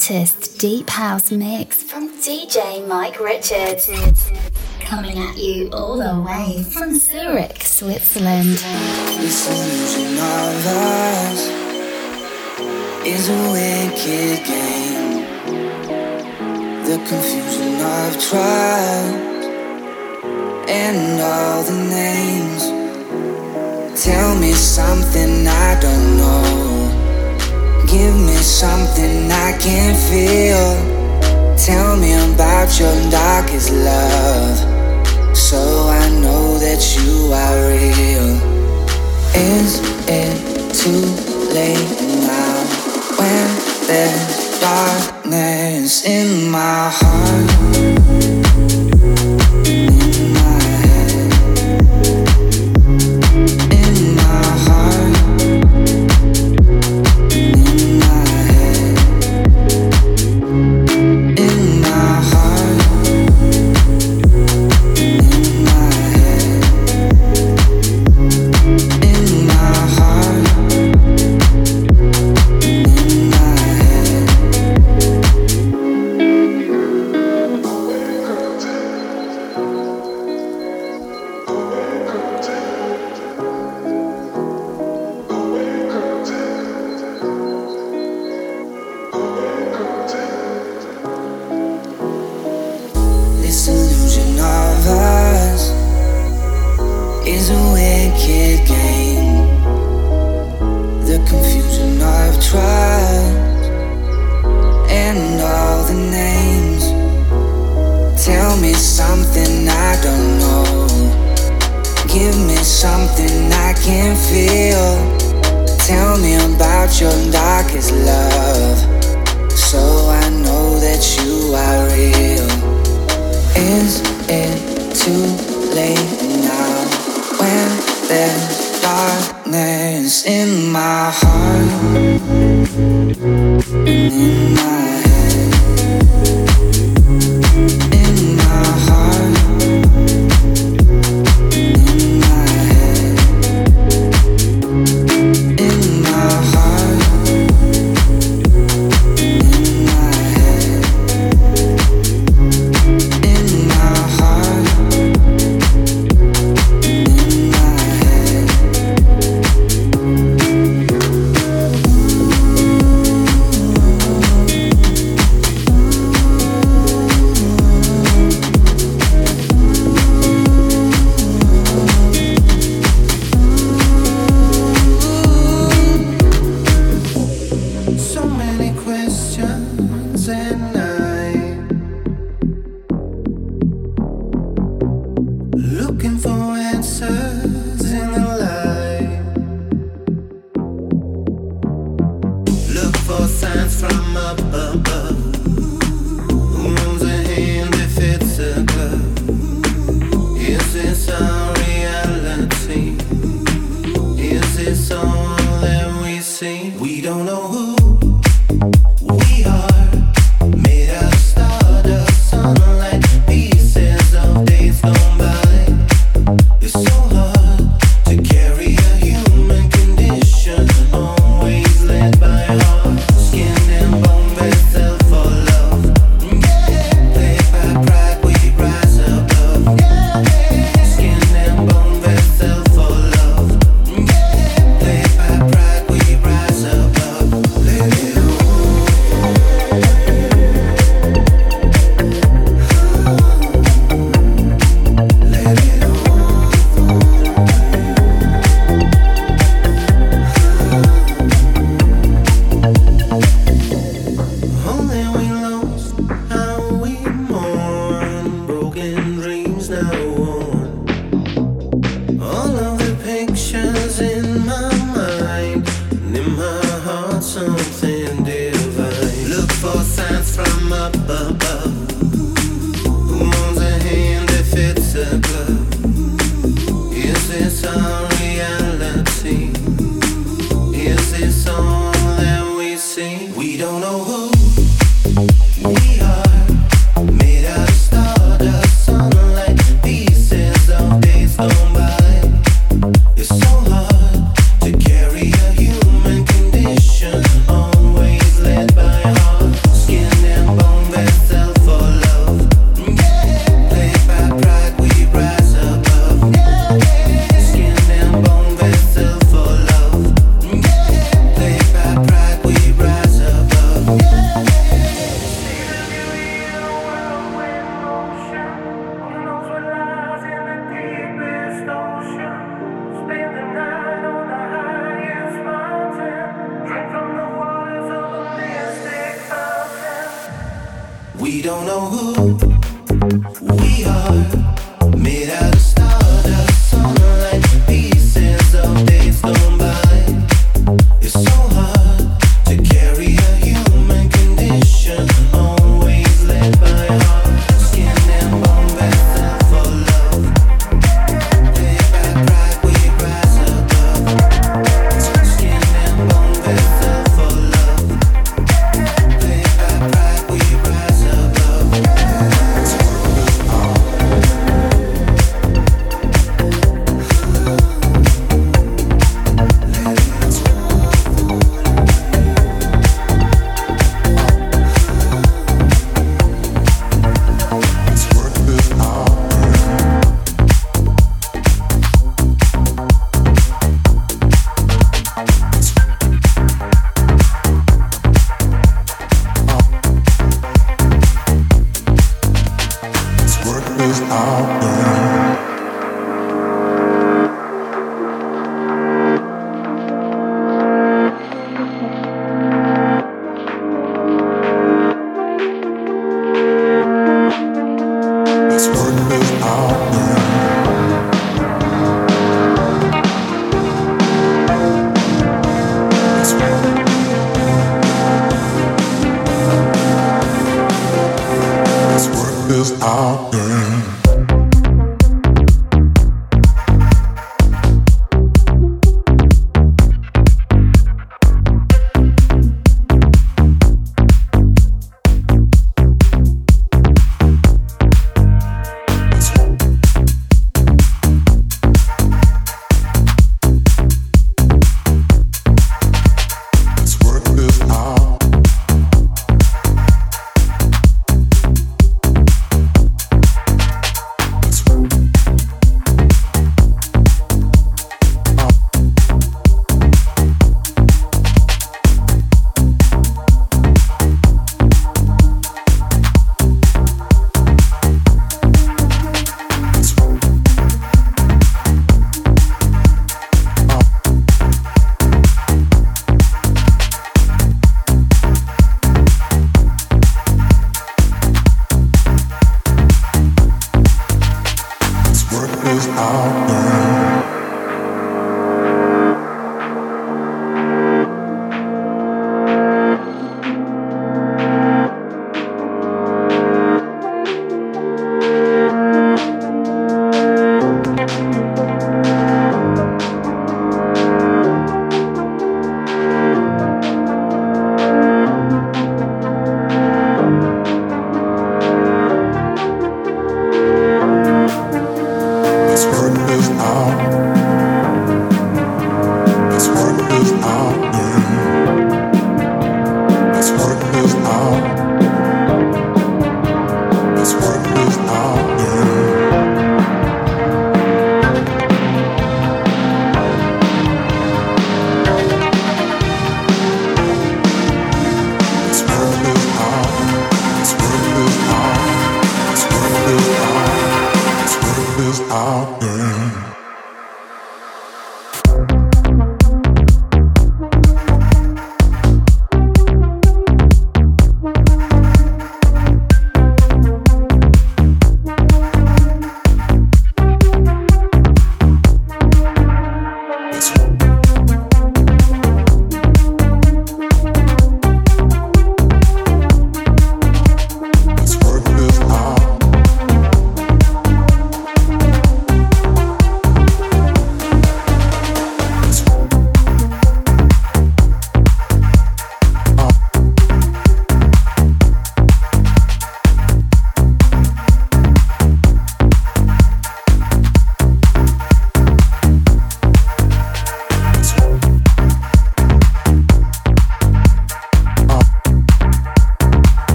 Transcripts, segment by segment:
hottest deep house mix from DJ Mike Richards. Coming at you all the way from Zurich, Switzerland. This illusion of us is a wicked game. The confusion of trust and all the names. Tell me something I don't know. Give me something I can feel. Tell me about your darkest love. So I know that you are real. Is it too late now when there's darkness in my heart?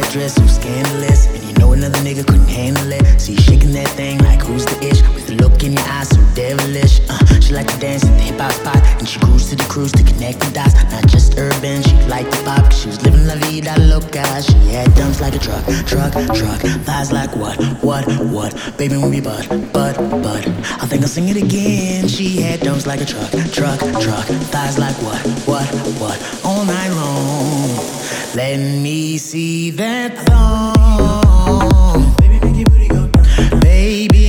that dress, so scandalous. And you know another nigga couldn't handle it. So you shaking that thing like who's the ish? With the look in your eyes, so devilish. Uh, she like to dance at the hip hop spot. And she cruised to the cruise to connect the dots. Not just urban, she liked the pop. Cause she was living la vida loca. She had dumps like a truck, truck, truck. Thighs like what, what, what? Baby, when we butt, butt, butt. I think I'll sing it again. She had dumps like a truck, truck, truck. Thighs like what, what, what? All night long. Let me see that thong. Baby, make your booty go down. Baby.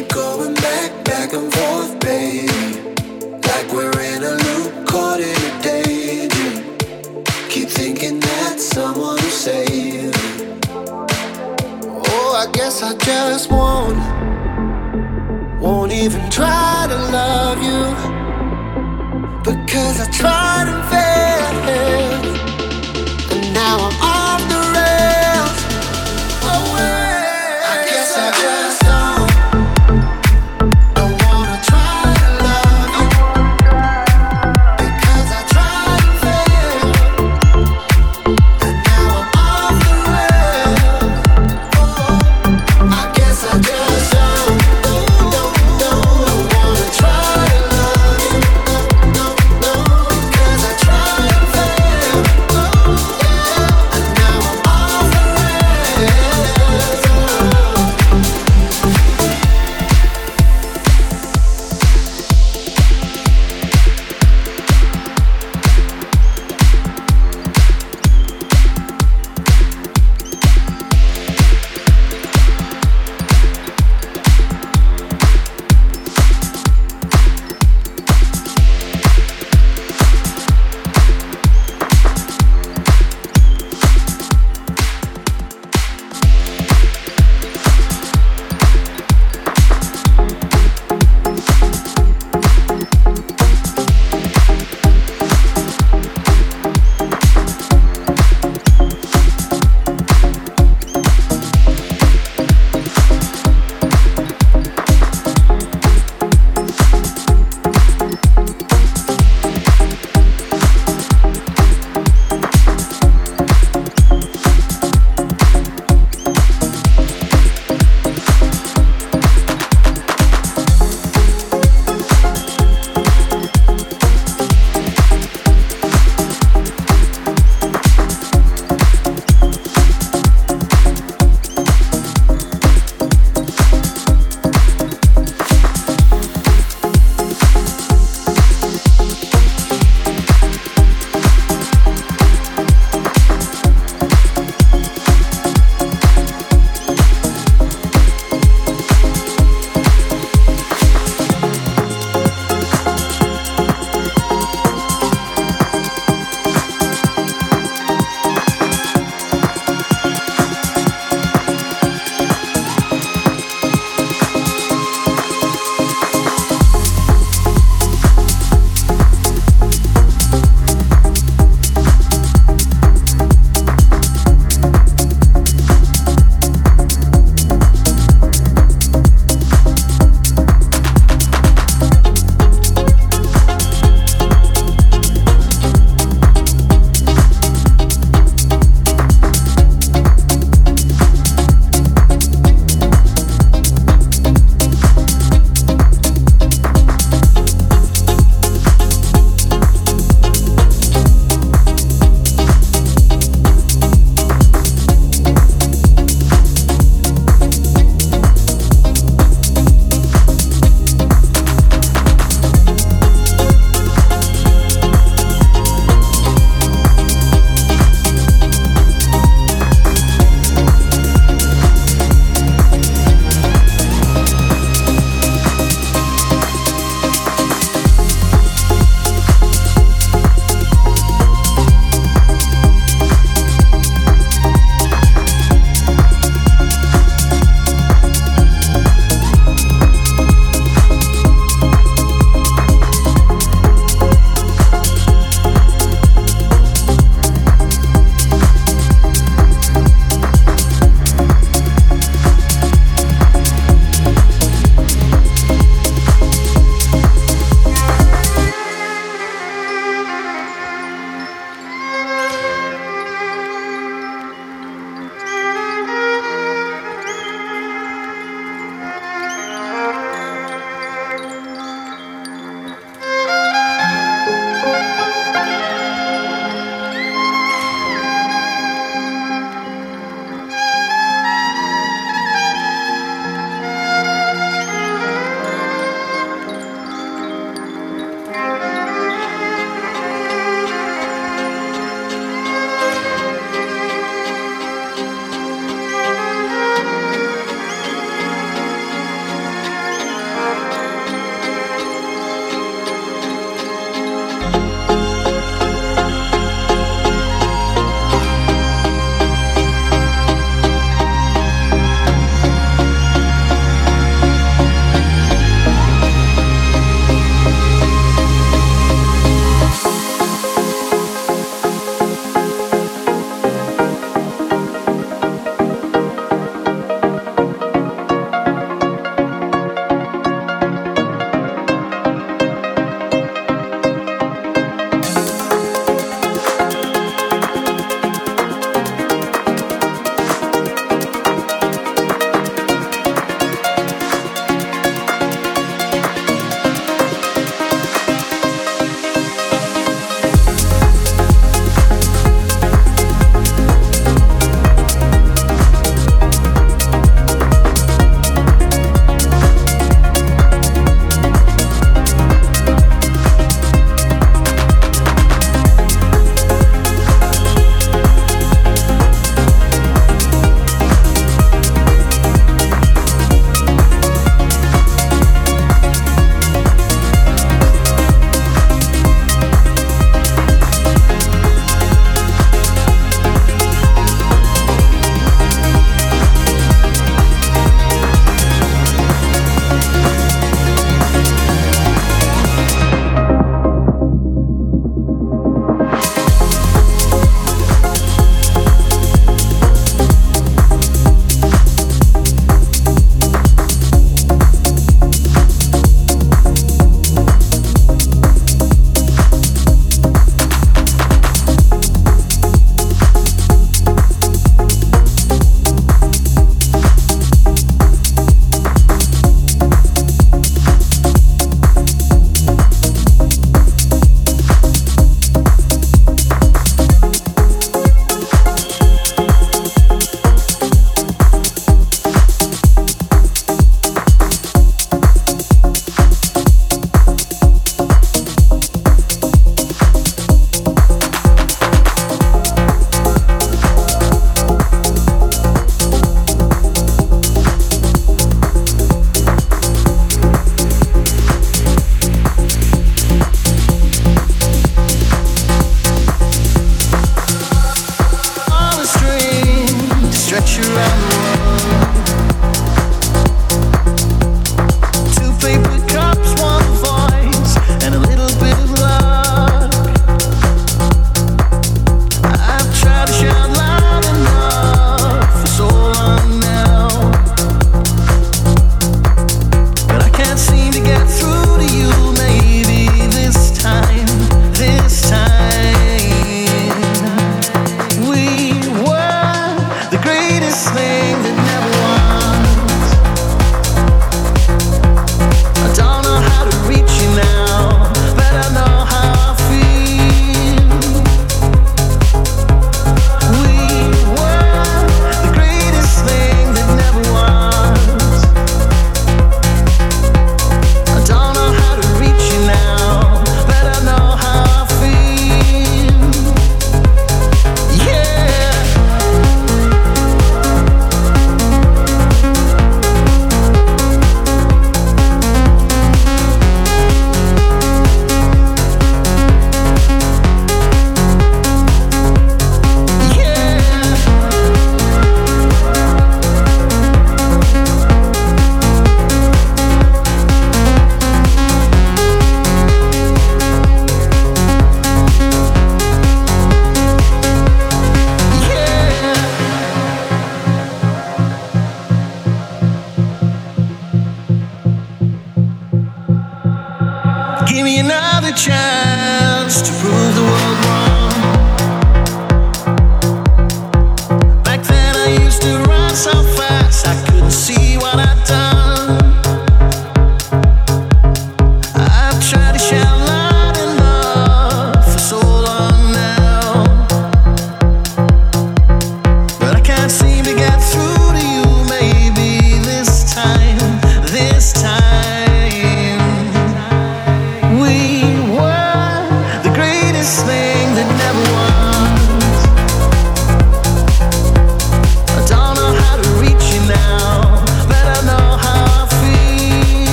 keep going back, back and forth, baby. Like we're in a loop, caught in a daydream. Keep thinking that someone will save Oh, I guess I just won't. Won't even try to love you. Because I tried and failed.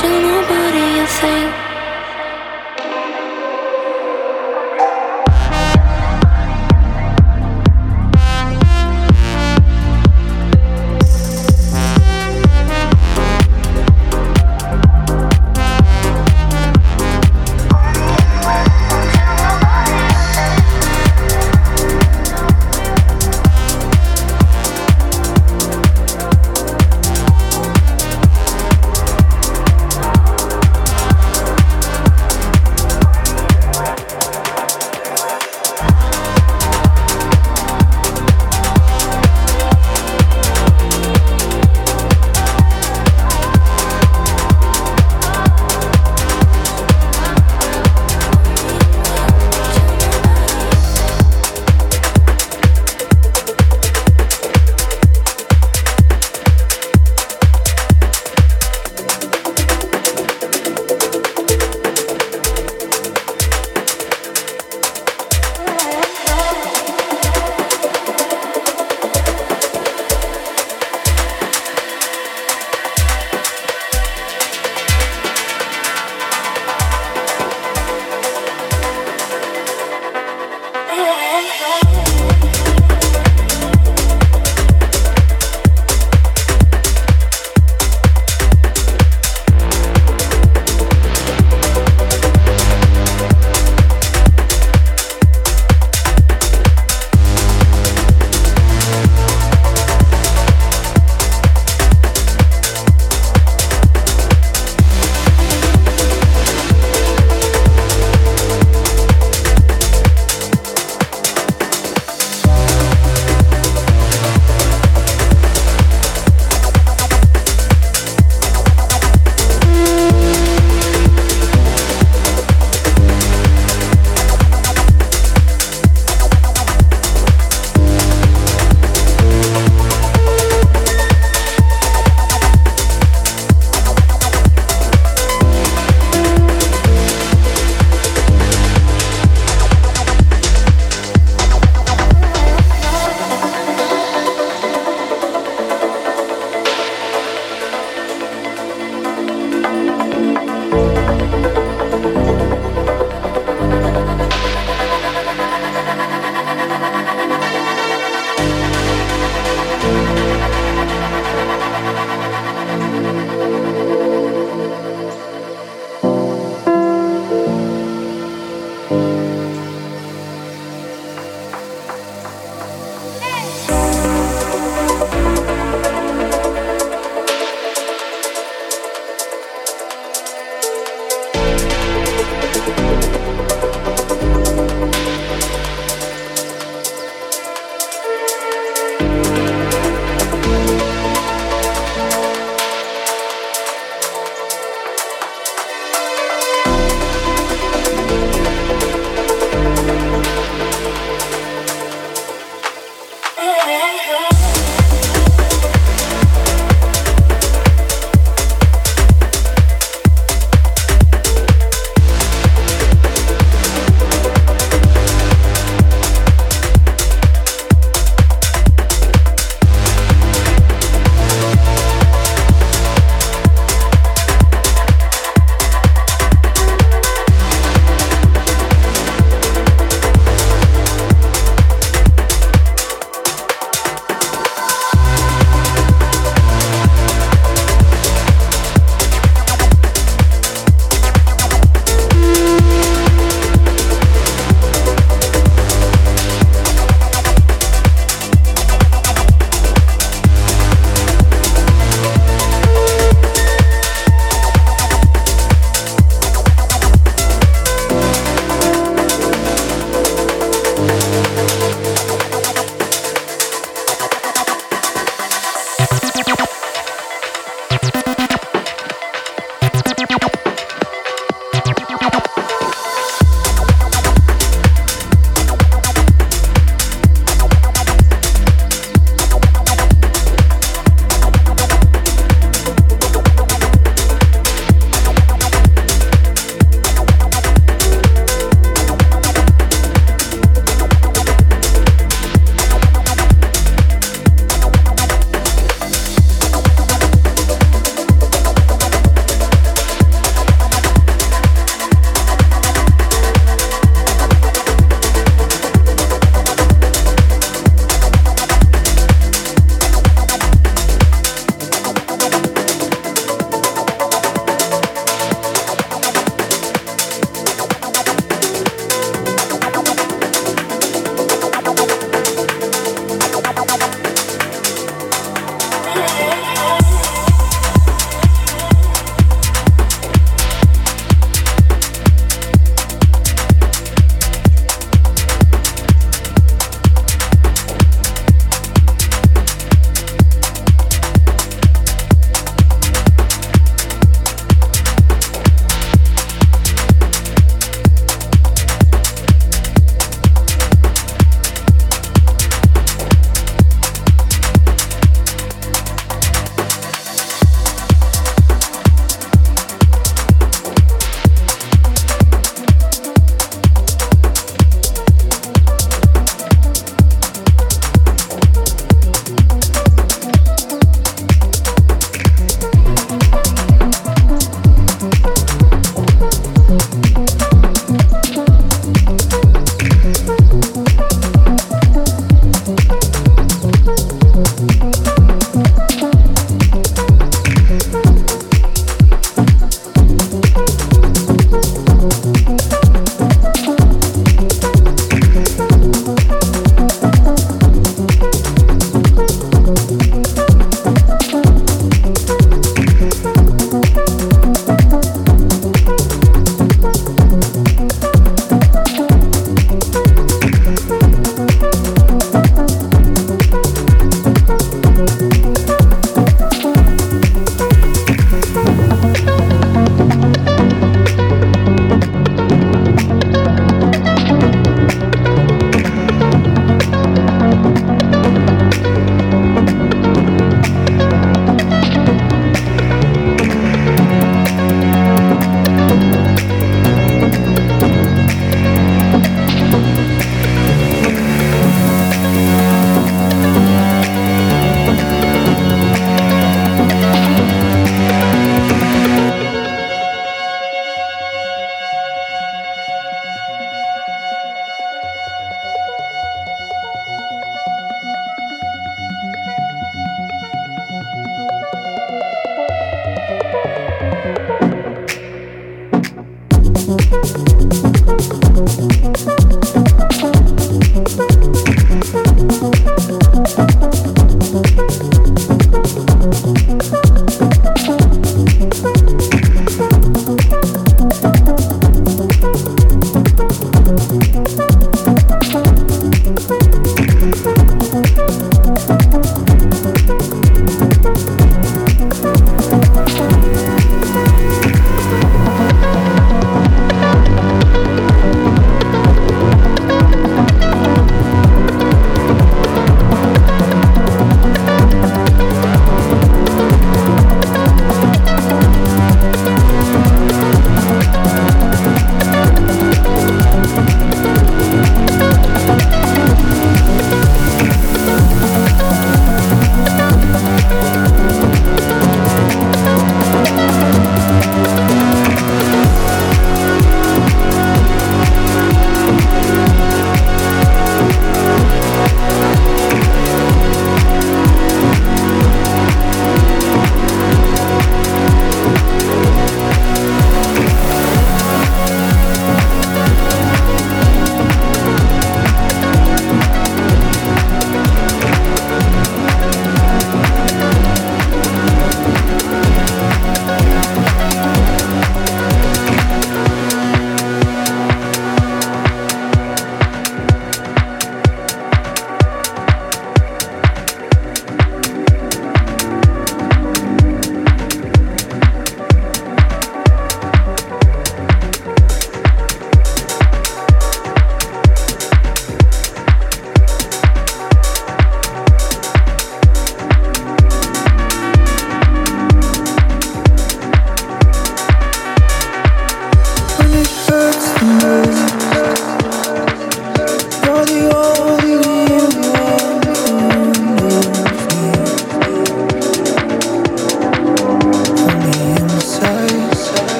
Tell nobody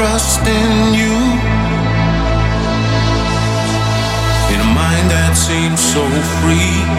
trust in you. In a mind that seems so free.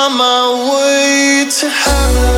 on my way to heaven.